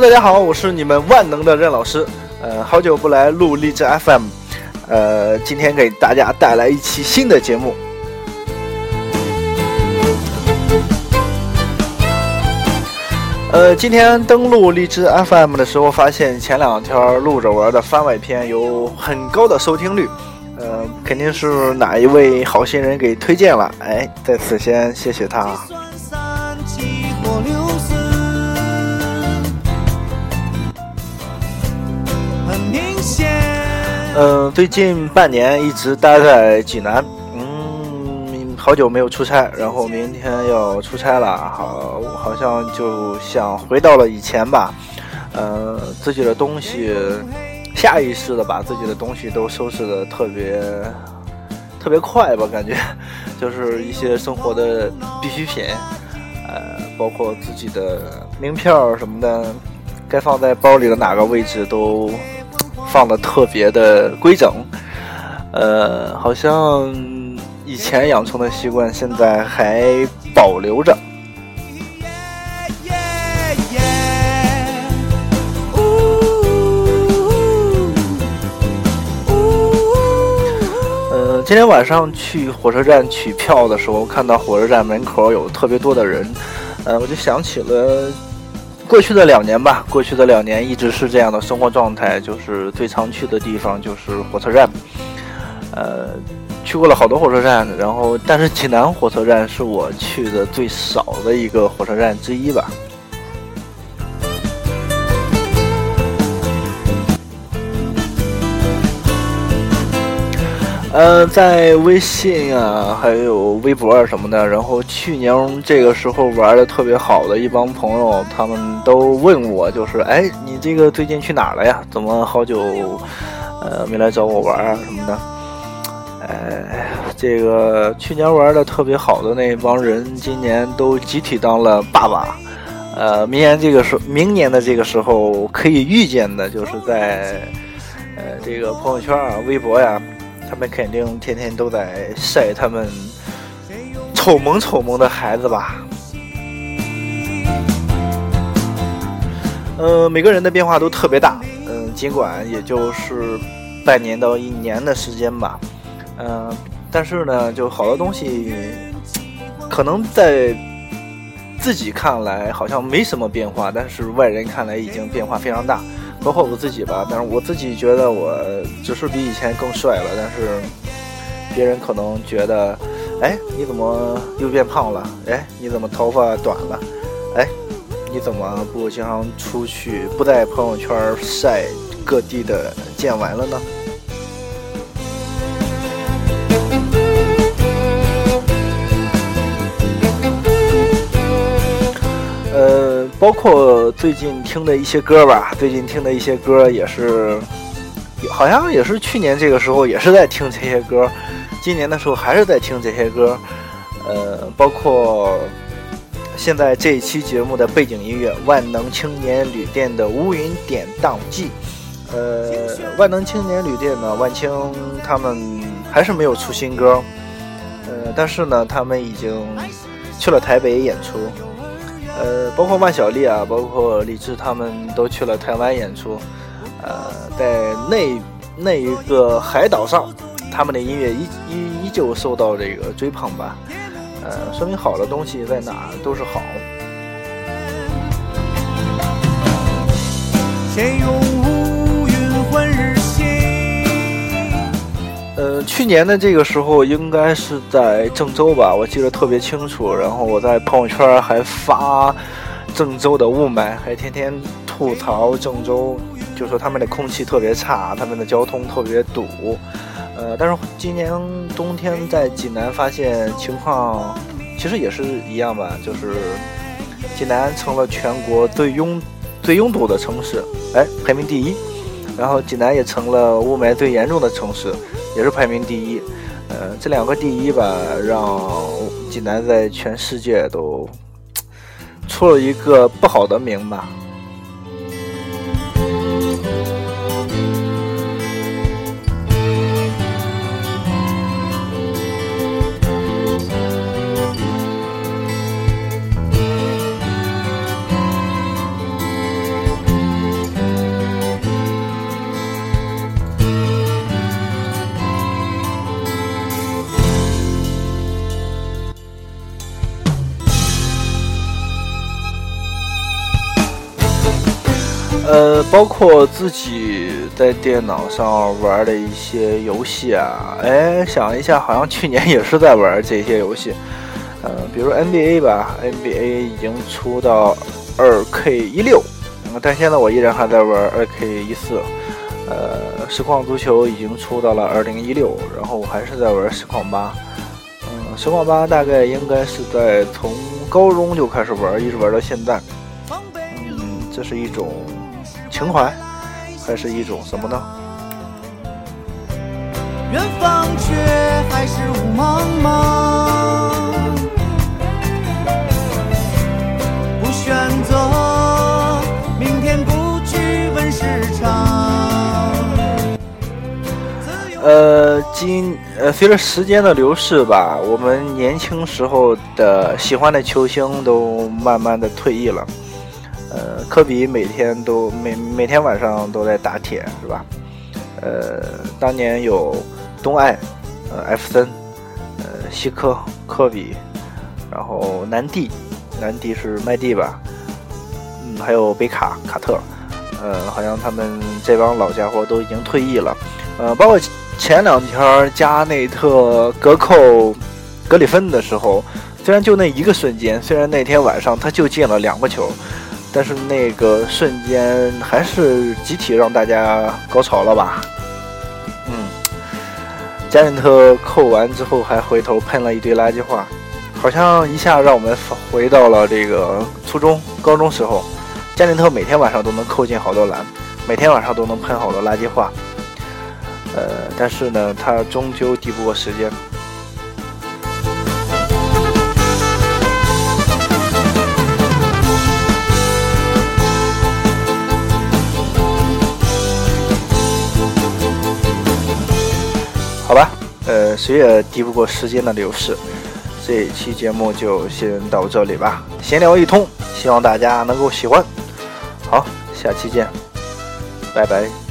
大家好，我是你们万能的任老师。呃，好久不来录励志 FM，呃，今天给大家带来一期新的节目。呃，今天登录荔枝 FM 的时候，发现前两天录着玩的番外篇有很高的收听率，呃，肯定是哪一位好心人给推荐了。哎，在此先谢谢他。嗯，最近半年一直待在济南。嗯好久没有出差，然后明天要出差了，好，好像就像回到了以前吧。呃，自己的东西，下意识的把自己的东西都收拾的特别特别快吧，感觉 就是一些生活的必需品，呃，包括自己的名片什么的，该放在包里的哪个位置都放的特别的规整，呃，好像。以前养成的习惯，现在还保留着。嗯，今天晚上去火车站取票的时候，看到火车站门口有特别多的人，呃，我就想起了过去的两年吧。过去的两年一直是这样的生活状态，就是最常去的地方就是火车站，呃。去过了好多火车站，然后但是济南火车站是我去的最少的一个火车站之一吧。呃，在微信啊，还有微博啊什么的，然后去年这个时候玩的特别好的一帮朋友，他们都问我，就是哎，你这个最近去哪了呀？怎么好久呃没来找我玩啊什么的？哎，这个去年玩的特别好的那帮人，今年都集体当了爸爸。呃，明年这个时，明年的这个时候可以预见的，就是在呃这个朋友圈啊、微博呀，他们肯定天天都在晒他们丑萌丑萌的孩子吧。呃，每个人的变化都特别大。嗯，尽管也就是半年到一年的时间吧。嗯，但是呢，就好多东西，可能在自己看来好像没什么变化，但是外人看来已经变化非常大。包括我自己吧，但是我自己觉得我只是比以前更帅了，但是别人可能觉得，哎，你怎么又变胖了？哎，你怎么头发短了？哎，你怎么不经常出去，不在朋友圈晒各地的见闻了呢？包括最近听的一些歌吧，最近听的一些歌也是，好像也是去年这个时候也是在听这些歌，今年的时候还是在听这些歌。呃，包括现在这一期节目的背景音乐《万能青年旅店的乌云典当记》。呃，万能青年旅店呢，万青他们还是没有出新歌，呃，但是呢，他们已经去了台北演出。呃，包括万晓利啊，包括李志他们都去了台湾演出。呃，在那那一个海岛上，他们的音乐依依依旧受到这个追捧吧。呃，说明好的东西在哪都是好。去年的这个时候应该是在郑州吧，我记得特别清楚。然后我在朋友圈还发郑州的雾霾，还天天吐槽郑州，就说他们的空气特别差，他们的交通特别堵。呃，但是今年冬天在济南发现情况其实也是一样吧，就是济南成了全国最拥最拥堵的城市，哎，排名第一。然后济南也成了雾霾最严重的城市。也是排名第一，呃，这两个第一吧，让济南在全世界都 出了一个不好的名吧。呃，包括自己在电脑上玩的一些游戏啊，哎，想一下，好像去年也是在玩这些游戏，呃，比如 NBA 吧，NBA 已经出到二 K 一六，但现在我依然还在玩二 K 一四，呃，实况足球已经出到了二零一六，然后我还是在玩实况八，嗯，实况八大概应该是在从高中就开始玩，一直玩到现在，嗯，这是一种。情怀，还是一种什么呢？远方却还是雾茫茫，不选择，明天不去问时长。呃，今呃，随着时间的流逝吧，我们年轻时候的喜欢的球星都慢慢的退役了。呃，科比每天都每每天晚上都在打铁，是吧？呃，当年有东爱，呃，艾弗森，呃，西科，科比，然后南蒂，南蒂是麦蒂吧？嗯，还有贝卡，卡特，呃，好像他们这帮老家伙都已经退役了。呃，包括前两天加内特隔扣格里芬的时候，虽然就那一个瞬间，虽然那天晚上他就进了两个球。但是那个瞬间还是集体让大家高潮了吧？嗯，加内特扣完之后还回头喷了一堆垃圾话，好像一下让我们回到了这个初中、高中时候。加内特每天晚上都能扣进好多篮，每天晚上都能喷好多垃圾话。呃，但是呢，他终究敌不过时间。好吧，呃，谁也敌不过时间的流逝。这一期节目就先到这里吧，闲聊一通，希望大家能够喜欢。好，下期见，拜拜。